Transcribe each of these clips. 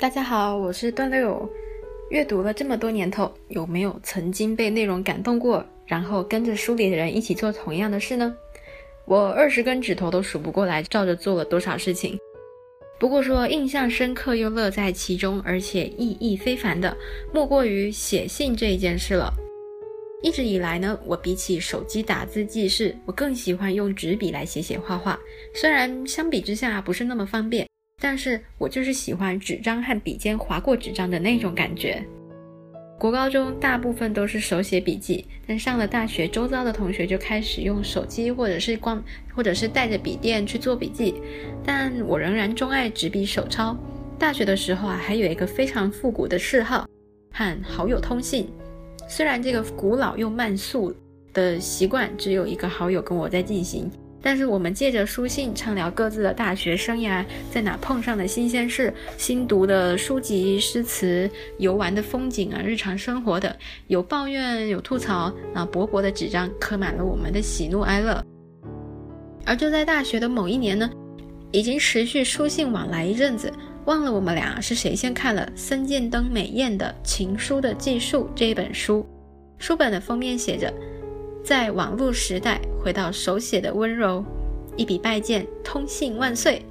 大家好，我是段六。阅读了这么多年头，有没有曾经被内容感动过，然后跟着书里的人一起做同样的事呢？我二十根指头都数不过来，照着做了多少事情。不过说印象深刻又乐在其中，而且意义非凡的，莫过于写信这一件事了。一直以来呢，我比起手机打字记事，我更喜欢用纸笔来写写画画。虽然相比之下不是那么方便。但是我就是喜欢纸张和笔尖划过纸张的那种感觉。国高中大部分都是手写笔记，但上了大学，周遭的同学就开始用手机或者是光，或者是带着笔电去做笔记。但我仍然钟爱纸笔手抄。大学的时候啊，还有一个非常复古的嗜好，和好友通信。虽然这个古老又慢速的习惯，只有一个好友跟我在进行。但是我们借着书信畅聊各自的大学生涯，在哪碰上的新鲜事、新读的书籍、诗词、游玩的风景啊、日常生活等，有抱怨有吐槽，那薄薄的纸张刻满了我们的喜怒哀乐。而就在大学的某一年呢，已经持续书信往来一阵子，忘了我们俩是谁先看了森见登美彦的《情书的技术》这一本书，书本的封面写着。在网络时代，回到手写的温柔，一笔拜见，通信万岁。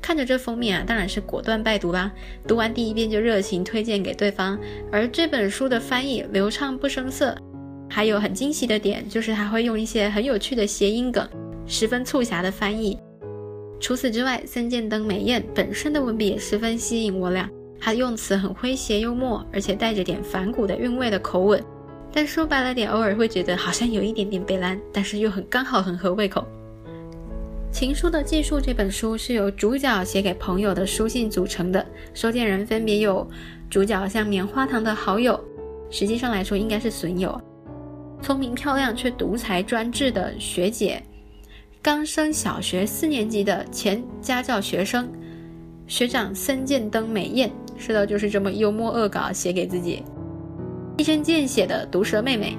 看着这封面啊，当然是果断拜读啦。读完第一遍就热情推荐给对方。而这本书的翻译流畅不生涩，还有很惊喜的点，就是他会用一些很有趣的谐音梗，十分促狭的翻译。除此之外，森见登美彦本身的文笔也十分吸引我俩，他用词很诙谐幽默，而且带着点反骨的韵味的口吻。但说白了点，偶尔会觉得好像有一点点被蓝，但是又很刚好很合胃口。《情书的技术》这本书是由主角写给朋友的书信组成的，收件人分别有主角像棉花糖的好友，实际上来说应该是损友，聪明漂亮却独裁专制的学姐，刚升小学四年级的前家教学生，学长森见登美彦，是的，就是这么幽默恶搞写给自己。一针见血的毒舌妹妹，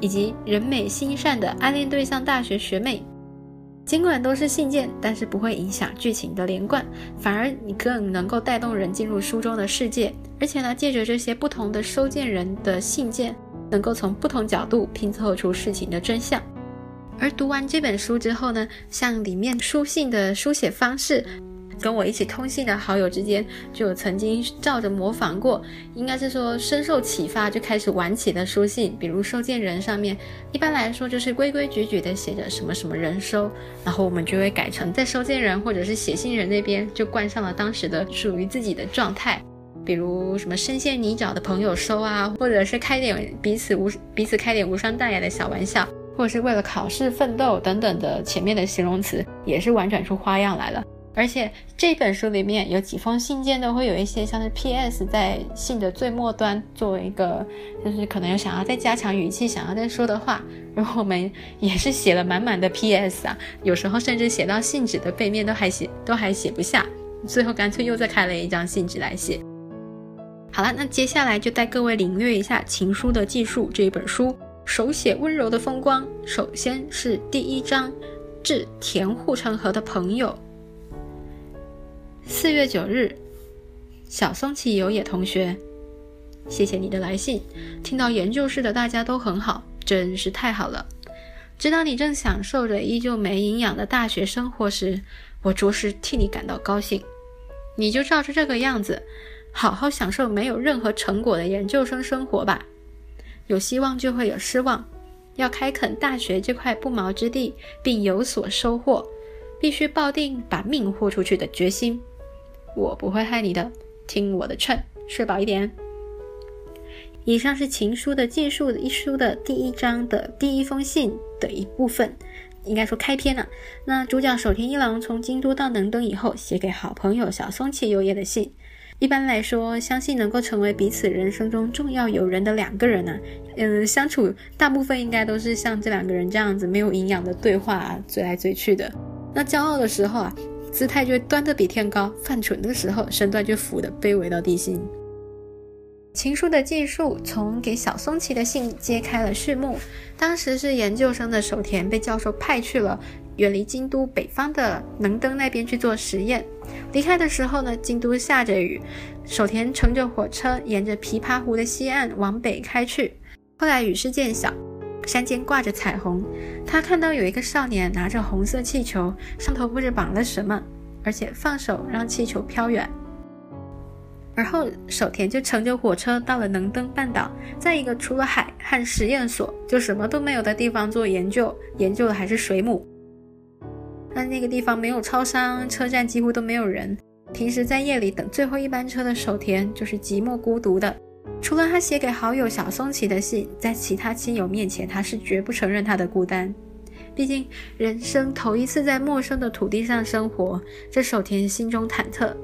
以及人美心善的暗恋对象大学学妹，尽管都是信件，但是不会影响剧情的连贯，反而你更能够带动人进入书中的世界。而且呢，借着这些不同的收件人的信件，能够从不同角度拼凑出事情的真相。而读完这本书之后呢，像里面书信的书写方式。跟我一起通信的好友之间，就曾经照着模仿过，应该是说深受启发，就开始玩起的书信。比如收件人上面，一般来说就是规规矩矩的写着什么什么人收，然后我们就会改成在收件人或者是写信人那边就冠上了当时的属于自己的状态，比如什么深陷泥沼的朋友收啊，或者是开点彼此无彼此开点无伤大雅的小玩笑，或者是为了考试奋斗等等的前面的形容词，也是玩转出花样来了。而且这本书里面有几封信件都会有一些像是 P.S. 在信的最末端作为一个，就是可能有想要再加强语气、想要再说的话。然后我们也是写了满满的 P.S. 啊，有时候甚至写到信纸的背面都还写都还写不下，最后干脆又再开了一张信纸来写。好了，那接下来就带各位领略一下《情书的技术》这一本书手写温柔的风光。首先是第一章，致田护城河的朋友。四月九日，小松崎有野同学，谢谢你的来信。听到研究室的大家都很好，真是太好了。知道你正享受着依旧没营养的大学生活时，我着实替你感到高兴。你就照着这个样子，好好享受没有任何成果的研究生生活吧。有希望就会有失望，要开垦大学这块不毛之地，并有所收获，必须抱定把命豁出去的决心。我不会害你的，听我的劝，睡饱一点。以上是《情书的技术》一书的第一章的第一封信的一部分，应该说开篇了。那主角守田一郎从京都到能登以后，写给好朋友小松崎优也的信。一般来说，相信能够成为彼此人生中重要友人的两个人呢，嗯，相处大部分应该都是像这两个人这样子没有营养的对话，嘴来嘴去的。那骄傲的时候啊。姿态就端得比天高，犯蠢的时候身段就俯得卑微到地心。情书的技术从给小松崎的信揭开了序幕。当时是研究生的守田被教授派去了远离京都北方的能登那边去做实验。离开的时候呢，京都下着雨，守田乘着火车沿着琵琶湖的西岸往北开去。后来雨势渐小，山间挂着彩虹，他看到有一个少年拿着红色气球，上头不知绑了什么，而且放手让气球飘远。而后，守田就乘着火车到了能登半岛，在一个除了海和实验所就什么都没有的地方做研究，研究的还是水母。但那个地方没有超商，车站几乎都没有人。平时在夜里等最后一班车的守田就是寂寞孤独的。除了他写给好友小松崎的信，在其他亲友面前，他是绝不承认他的孤单。毕竟人生头一次在陌生的土地上生活，这守田心中忐忑。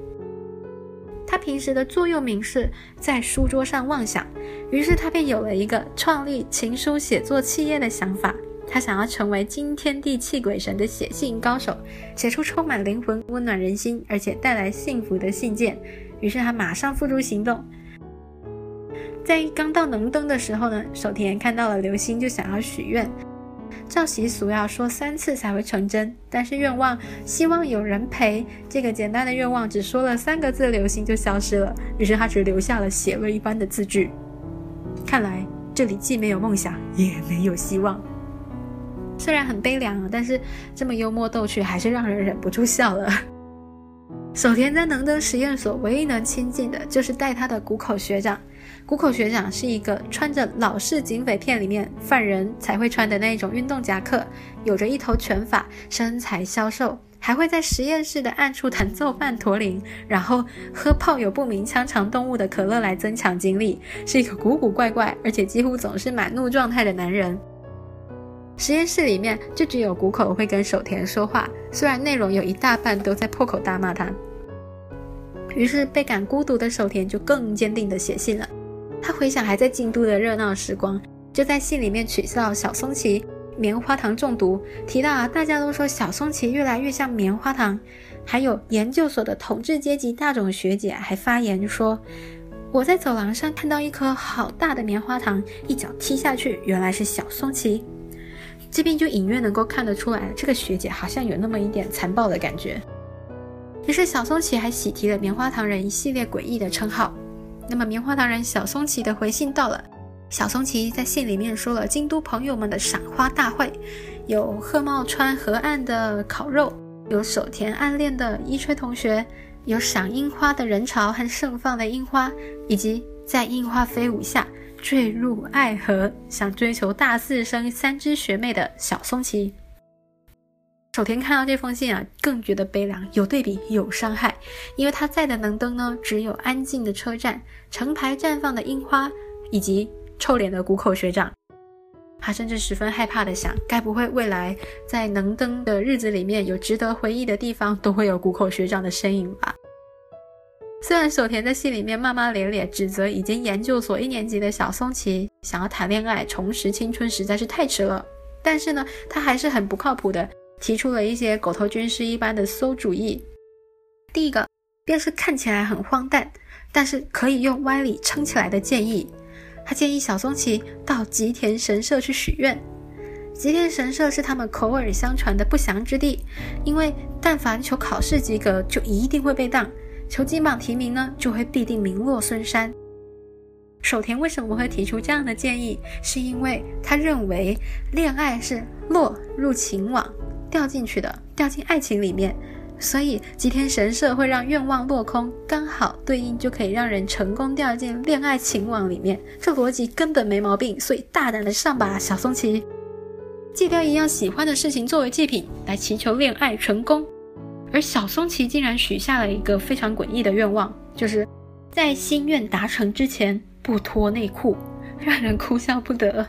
他平时的座右铭是在书桌上妄想，于是他便有了一个创立情书写作企业的想法。他想要成为惊天地泣鬼神的写信高手，写出充满灵魂、温暖人心，而且带来幸福的信件。于是他马上付诸行动。在刚到能登的时候呢，守田看到了流星，就想要许愿。照习俗要说三次才会成真，但是愿望希望有人陪这个简单的愿望只说了三个字，流星就消失了。于是他只留下了写了一般的字句。看来这里既没有梦想，也没有希望。虽然很悲凉啊，但是这么幽默逗趣，还是让人忍不住笑了。守田在能登实验所唯一能亲近的就是带他的谷口学长。谷口学长是一个穿着老式警匪片里面犯人才会穿的那一种运动夹克，有着一头卷发，身材消瘦，还会在实验室的暗处弹奏曼陀林，然后喝泡有不明腔肠动物的可乐来增强精力，是一个古古怪怪，而且几乎总是满怒状态的男人。实验室里面就只有谷口会跟守田说话，虽然内容有一大半都在破口大骂他。于是倍感孤独的守田就更坚定地写信了。他回想还在京都的热闹时光，就在信里面取笑小松崎棉花糖中毒，提到啊，大家都说小松崎越来越像棉花糖。还有研究所的统治阶级大冢学姐还发言说，我在走廊上看到一颗好大的棉花糖，一脚踢下去，原来是小松崎。这边就隐约能够看得出来，这个学姐好像有那么一点残暴的感觉。于是小松崎还喜提了棉花糖人一系列诡异的称号。那么，棉花糖人小松崎的回信到了。小松崎在信里面说了京都朋友们的赏花大会，有鹤茂川河岸的烤肉，有守田暗恋的伊吹同学，有赏樱花的人潮和盛放的樱花，以及在樱花飞舞下坠入爱河，想追求大四生三只学妹的小松崎。守田看到这封信啊，更觉得悲凉。有对比，有伤害，因为他在的能登呢，只有安静的车站、成排绽放的樱花，以及臭脸的谷口学长。他甚至十分害怕的想，该不会未来在能登的日子里面，有值得回忆的地方，都会有谷口学长的身影吧？虽然守田在信里面骂骂咧咧，指责已经研究所一年级的小松崎想要谈恋爱、重拾青春实在是太迟了，但是呢，他还是很不靠谱的。提出了一些狗头军师一般的馊主意。第一个便是看起来很荒诞，但是可以用歪理撑起来的建议。他建议小松崎到吉田神社去许愿。吉田神社是他们口耳相传的不祥之地，因为但凡求考试及格，就一定会被当；求金榜题名呢，就会必定名落孙山。守田为什么会提出这样的建议？是因为他认为恋爱是落入情网。掉进去的，掉进爱情里面，所以吉田神社会让愿望落空，刚好对应就可以让人成功掉进恋爱情网里面。这逻辑根本没毛病，所以大胆的上吧，小松崎，戒掉一样喜欢的事情作为祭品来祈求恋爱成功。而小松崎竟然许下了一个非常诡异的愿望，就是在心愿达成之前不脱内裤，让人哭笑不得。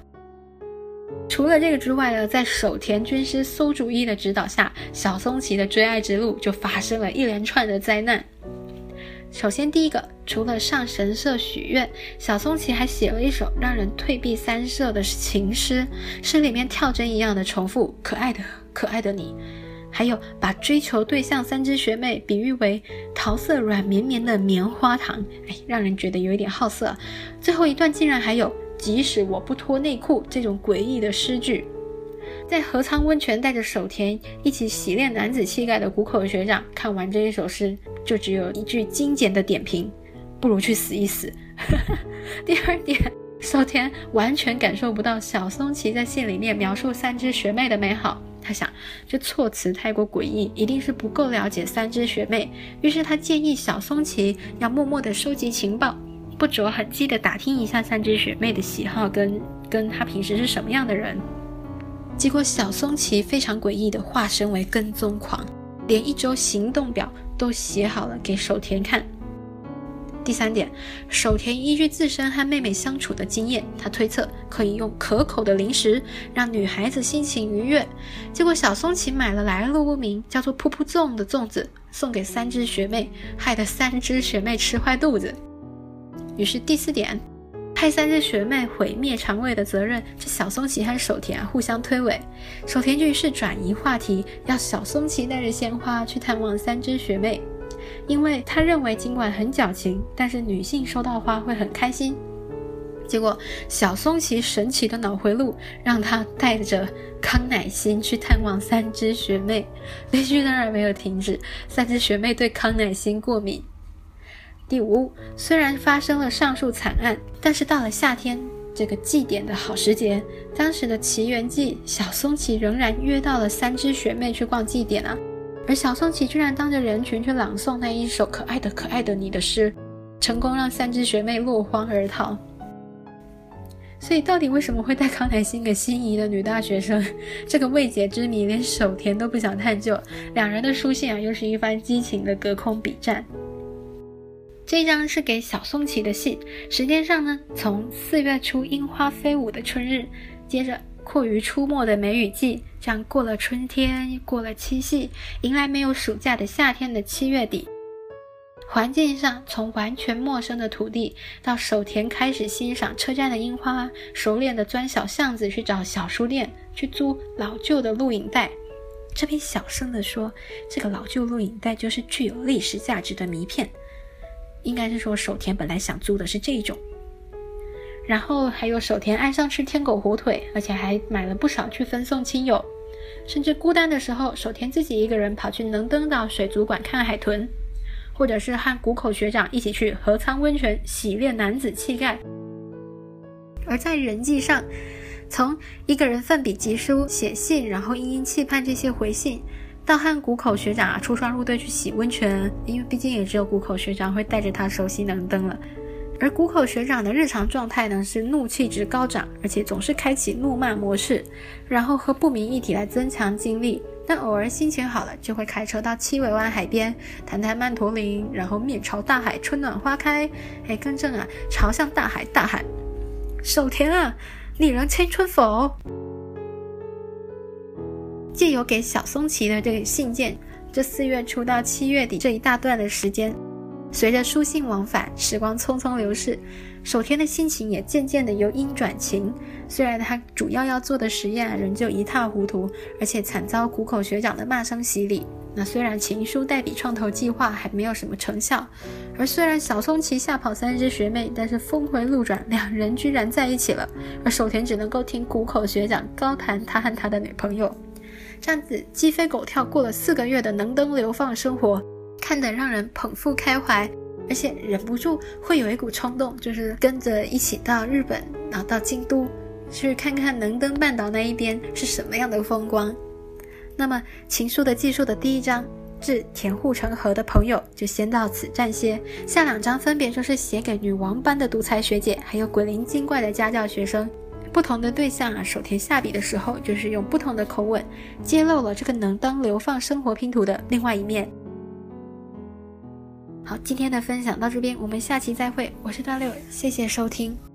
除了这个之外呢，在守田军师馊主意的指导下，小松崎的追爱之路就发生了一连串的灾难。首先，第一个，除了上神社许愿，小松崎还写了一首让人退避三舍的情诗，诗里面跳针一样的重复“可爱的可爱的你”，还有把追求对象三只学妹比喻为桃色软绵绵的棉花糖，哎，让人觉得有一点好色。最后一段竟然还有。即使我不脱内裤，这种诡异的诗句，在河仓温泉带着守田一起洗练男子气概的谷口学长看完这一首诗，就只有一句精简的点评：不如去死一死。第二点，守田完全感受不到小松崎在信里面描述三只学妹的美好。他想，这措辞太过诡异，一定是不够了解三只学妹。于是他建议小松崎要默默地收集情报，不着痕迹地打听一下三只学妹的喜好跟跟她平时是什么样的人。结果小松崎非常诡异地化身为跟踪狂，连一周行动表都写好了给守田看。第三点，守田依据自身和妹妹相处的经验，他推测可以用可口的零食让女孩子心情愉悦。结果小松崎买了来路不明、叫做“噗噗粽”的粽子送给三只学妹，害得三只学妹吃坏肚子。于是第四点，派三只学妹毁灭肠胃的责任是小松崎和守田互相推诿。守田于是转移话题，要小松崎带着鲜花去探望三只学妹。因为他认为尽管很矫情，但是女性收到花会很开心。结果小松崎神奇的脑回路让他带着康乃馨去探望三只学妹，悲剧当然没有停止，三只学妹对康乃馨过敏。第五，虽然发生了上述惨案，但是到了夏天这个祭典的好时节，当时的奇缘祭，小松崎仍然约到了三只学妹去逛祭典啊。而小松崎居然当着人群去朗诵那一首可爱的可爱的你的诗，成功让三只学妹落荒而逃。所以，到底为什么会带康乃馨给心仪的女大学生？这个未解之谜，连守田都不想探究。两人的书信啊，又是一番激情的隔空比战。这张是给小松崎的信，时间上呢，从四月初樱花飞舞的春日，接着。阔鱼出没的梅雨季，这样过了春天，过了七夕，迎来没有暑假的夏天的七月底。环境上，从完全陌生的土地，到守田开始欣赏车站的樱花，熟练的钻小巷子去找小书店，去租老旧的录影带。这边小声的说，这个老旧录影带就是具有历史价值的迷片。应该是说，守田本来想租的是这种。然后还有守田爱上吃天狗火腿，而且还买了不少去分送亲友，甚至孤单的时候，守田自己一个人跑去能登岛水族馆看海豚，或者是和谷口学长一起去河仓温泉洗练男子气概。而在人际上，从一个人奋笔疾书写信，然后殷殷期盼这些回信，到和谷口学长啊出双入对去洗温泉，因为毕竟也只有谷口学长会带着他熟悉能登了。而谷口学长的日常状态呢是怒气值高涨，而且总是开启怒骂模式，然后和不明液体来增强精力。但偶尔心情好了，就会开车到七尾湾海边，谈谈曼陀林，然后面朝大海，春暖花开。哎，更正啊，朝向大海，大喊：“守田啊，你人青春否？”借由给小松崎的这个信件，这四月初到七月底这一大段的时间。随着书信往返，时光匆匆流逝，守田的心情也渐渐的由阴转晴。虽然他主要要做的实验仍旧一塌糊涂，而且惨遭谷口学长的骂声洗礼。那虽然情书代笔创投计划还没有什么成效，而虽然小松崎吓跑三只学妹，但是峰回路转，两人居然在一起了。而守田只能够听谷口学长高谈他和他的女朋友，这样子鸡飞狗跳过了四个月的能登流放生活。看得让人捧腹开怀，而且忍不住会有一股冲动，就是跟着一起到日本，然后到京都，去看看能登半岛那一边是什么样的风光。那么情书的记述的第一章致田户成和的朋友就先到此暂歇，下两章分别就是写给女王班的独裁学姐，还有鬼灵精怪的家教学生，不同的对象啊，手填下笔的时候就是用不同的口吻，揭露了这个能当流放生活拼图的另外一面。好，今天的分享到这边，我们下期再会。我是大六，谢谢收听。